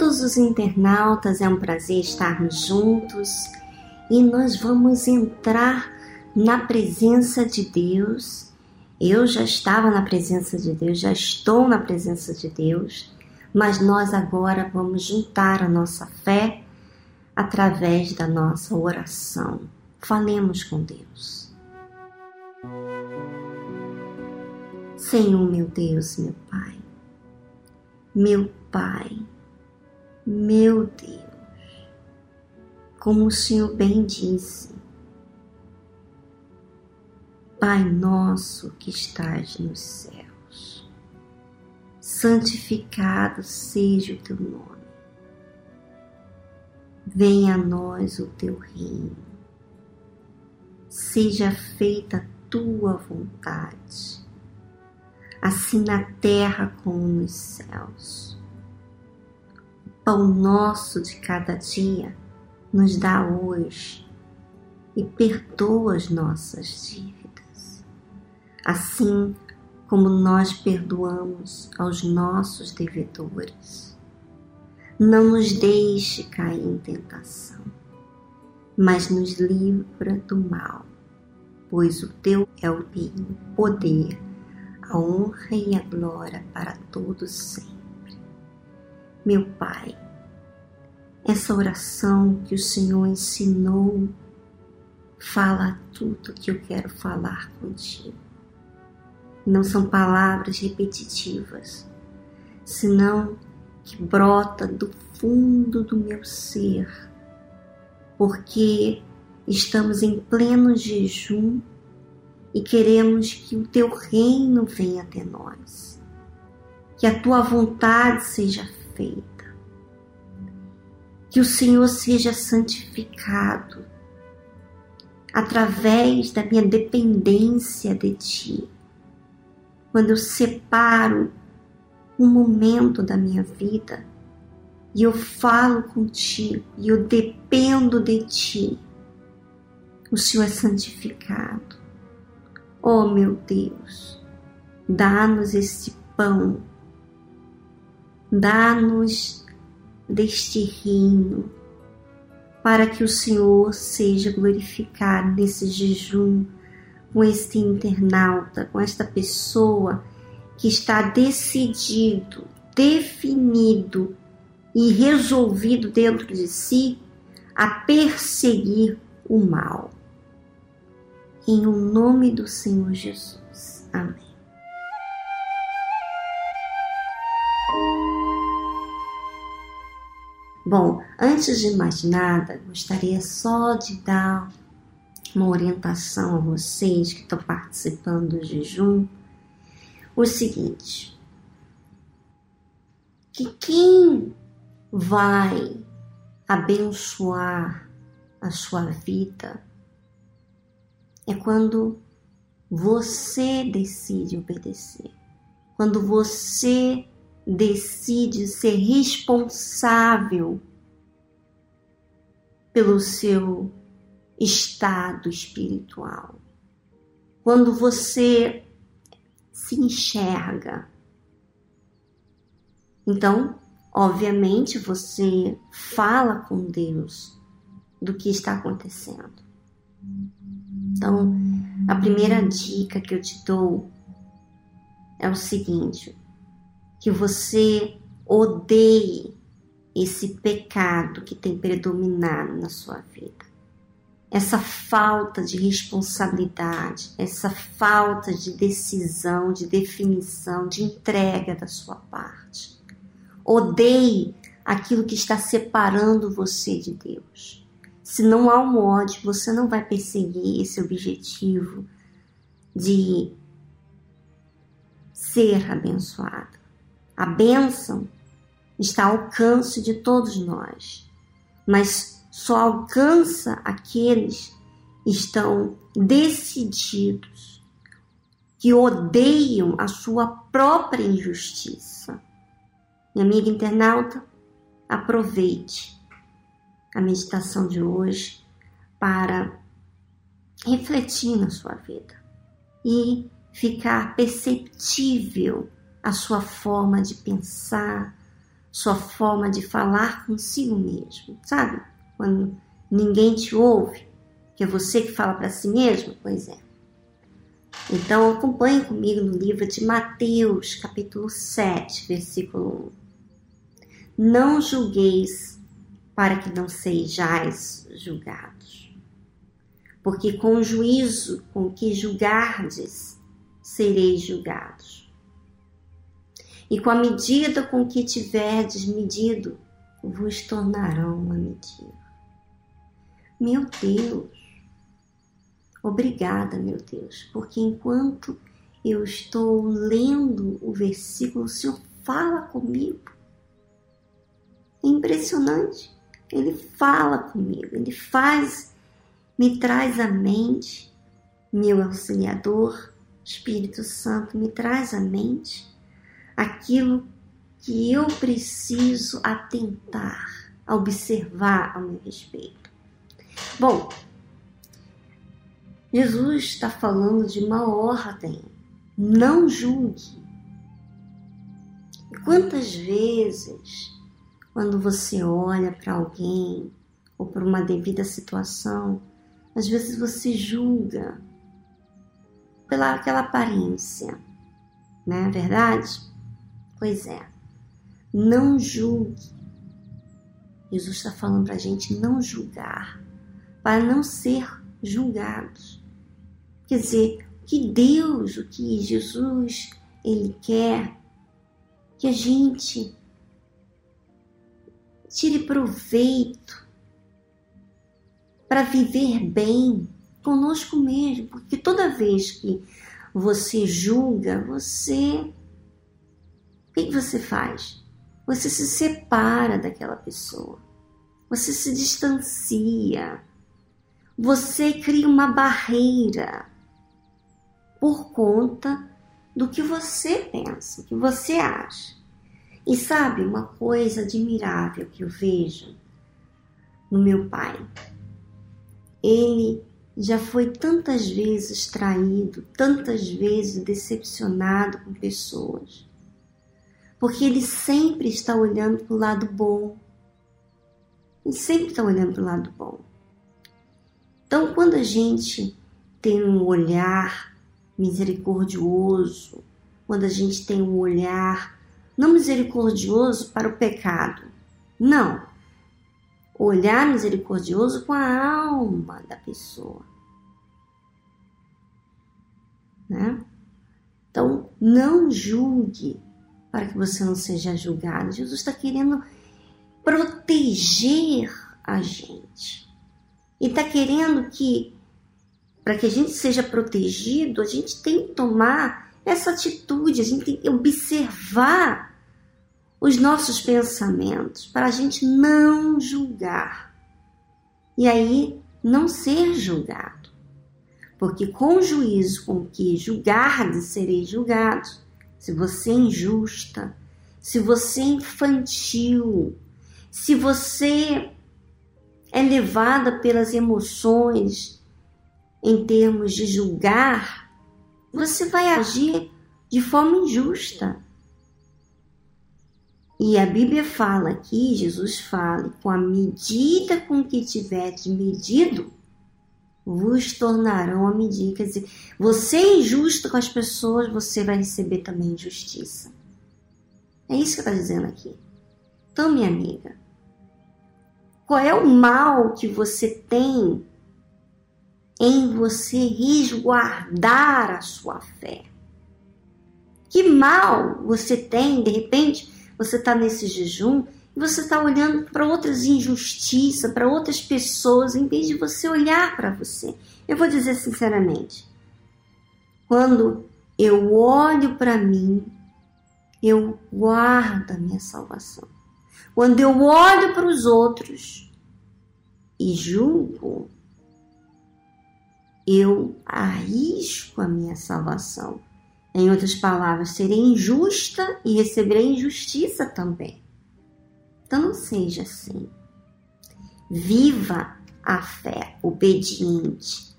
todos os internautas, é um prazer estarmos juntos e nós vamos entrar na presença de Deus. Eu já estava na presença de Deus, já estou na presença de Deus, mas nós agora vamos juntar a nossa fé através da nossa oração. Falemos com Deus. Senhor, meu Deus, meu Pai, meu Pai, meu Deus, como o Senhor bem disse, Pai nosso que estás nos céus, santificado seja o teu nome. Venha a nós o teu reino. Seja feita a tua vontade, assim na terra como nos céus. Pão nosso de cada dia nos dá hoje e perdoa as nossas dívidas, assim como nós perdoamos aos nossos devedores. Não nos deixe cair em tentação, mas nos livra do mal, pois o teu é o reino, o poder, a honra e a glória para todos sempre. Meu Pai, essa oração que o Senhor ensinou fala tudo que eu quero falar contigo. Não são palavras repetitivas, senão que brota do fundo do meu ser, porque estamos em pleno jejum e queremos que o teu reino venha até nós, que a tua vontade seja feita que o Senhor seja santificado através da minha dependência de Ti. Quando eu separo um momento da minha vida e eu falo contigo e eu dependo de Ti, o Senhor é santificado. Oh meu Deus, dá-nos esse pão, dá-nos deste reino, para que o Senhor seja glorificado nesse jejum com este internauta, com esta pessoa que está decidido, definido e resolvido dentro de si a perseguir o mal. Em o nome do Senhor Jesus. Amém. Bom, antes de mais nada, gostaria só de dar uma orientação a vocês que estão participando do jejum. O seguinte: que quem vai abençoar a sua vida é quando você decide obedecer, quando você decide ser responsável pelo seu estado espiritual. Quando você se enxerga. Então, obviamente, você fala com Deus do que está acontecendo. Então, a primeira dica que eu te dou é o seguinte: que você odeie esse pecado que tem predominado na sua vida. Essa falta de responsabilidade, essa falta de decisão, de definição, de entrega da sua parte. Odeie aquilo que está separando você de Deus. Se não há um ódio, você não vai perseguir esse objetivo de ser abençoado. A bênção está ao alcance de todos nós, mas só alcança aqueles que estão decididos, que odeiam a sua própria injustiça. Minha amiga internauta, aproveite a meditação de hoje para refletir na sua vida e ficar perceptível a sua forma de pensar, sua forma de falar consigo mesmo, sabe? Quando ninguém te ouve, que é você que fala para si mesmo? Pois é. Então acompanhe comigo no livro de Mateus, capítulo 7, versículo 1. Não julgueis para que não sejais julgados. Porque com o juízo com que julgardes, sereis julgados. E com a medida com que tiverdes medido, vos tornarão a medir. Meu Deus, Obrigada, meu Deus, porque enquanto eu estou lendo o versículo, o Senhor fala comigo. É impressionante. Ele fala comigo, ele faz, me traz à mente, meu auxiliador, Espírito Santo, me traz à mente aquilo que eu preciso atentar, observar ao meu respeito. Bom, Jesus está falando de uma ordem. Não julgue. Quantas vezes, quando você olha para alguém ou para uma devida situação, às vezes você julga pela aquela aparência, não é verdade? Pois é. Não julgue. Jesus está falando para a gente não julgar, para não ser julgados. Quer dizer, que Deus, o que Jesus, Ele quer que a gente tire proveito para viver bem conosco mesmo, porque toda vez que você julga, você. O que você faz? Você se separa daquela pessoa, você se distancia, você cria uma barreira por conta do que você pensa, o que você acha. E sabe uma coisa admirável que eu vejo no meu pai? Ele já foi tantas vezes traído, tantas vezes decepcionado com pessoas, porque ele sempre está olhando para o lado bom. Ele sempre está olhando para o lado bom. Então, quando a gente tem um olhar misericordioso, quando a gente tem um olhar não misericordioso para o pecado, não. Olhar misericordioso com a alma da pessoa. Né? Então, não julgue para que você não seja julgado. Jesus está querendo proteger a gente. E está querendo que para que a gente seja protegido, a gente tem que tomar essa atitude, a gente tem que observar os nossos pensamentos para a gente não julgar. E aí não ser julgado. Porque com o juízo com que julgardes sereis julgados. Se você é injusta, se você é infantil, se você é levada pelas emoções em termos de julgar, você vai agir de forma injusta. E a Bíblia fala aqui, Jesus fala, com a medida com que tiveres medido, vos tornarão a medida. Quer dizer, você é injusto com as pessoas, você vai receber também injustiça. É isso que está dizendo aqui. Então, minha amiga, qual é o mal que você tem em você resguardar a sua fé. Que mal você tem, de repente, você está nesse jejum você está olhando para outras injustiças, para outras pessoas, em vez de você olhar para você. Eu vou dizer sinceramente, quando eu olho para mim, eu guardo a minha salvação. Quando eu olho para os outros e julgo, eu arrisco a minha salvação. Em outras palavras, serei injusta e receberei injustiça também. Então seja assim. Viva a fé obediente.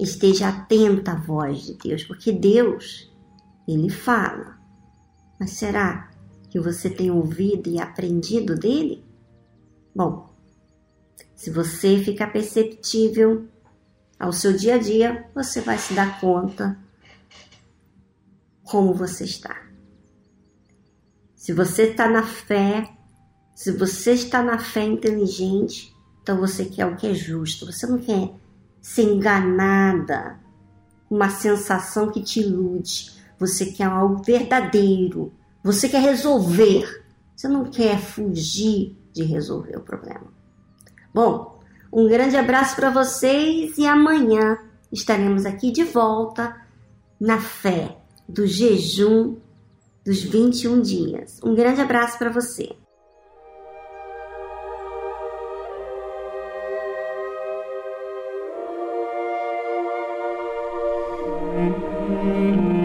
Esteja atenta à voz de Deus, porque Deus, ele fala. Mas será que você tem ouvido e aprendido dele? Bom, se você ficar perceptível ao seu dia a dia, você vai se dar conta como você está. Se você está na fé, se você está na fé inteligente, então você quer o que é justo. Você não quer ser enganada, uma sensação que te ilude. Você quer algo verdadeiro. Você quer resolver. Você não quer fugir de resolver o problema. Bom, um grande abraço para vocês e amanhã estaremos aqui de volta na fé do jejum dos 21 dias. Um grande abraço para você. Música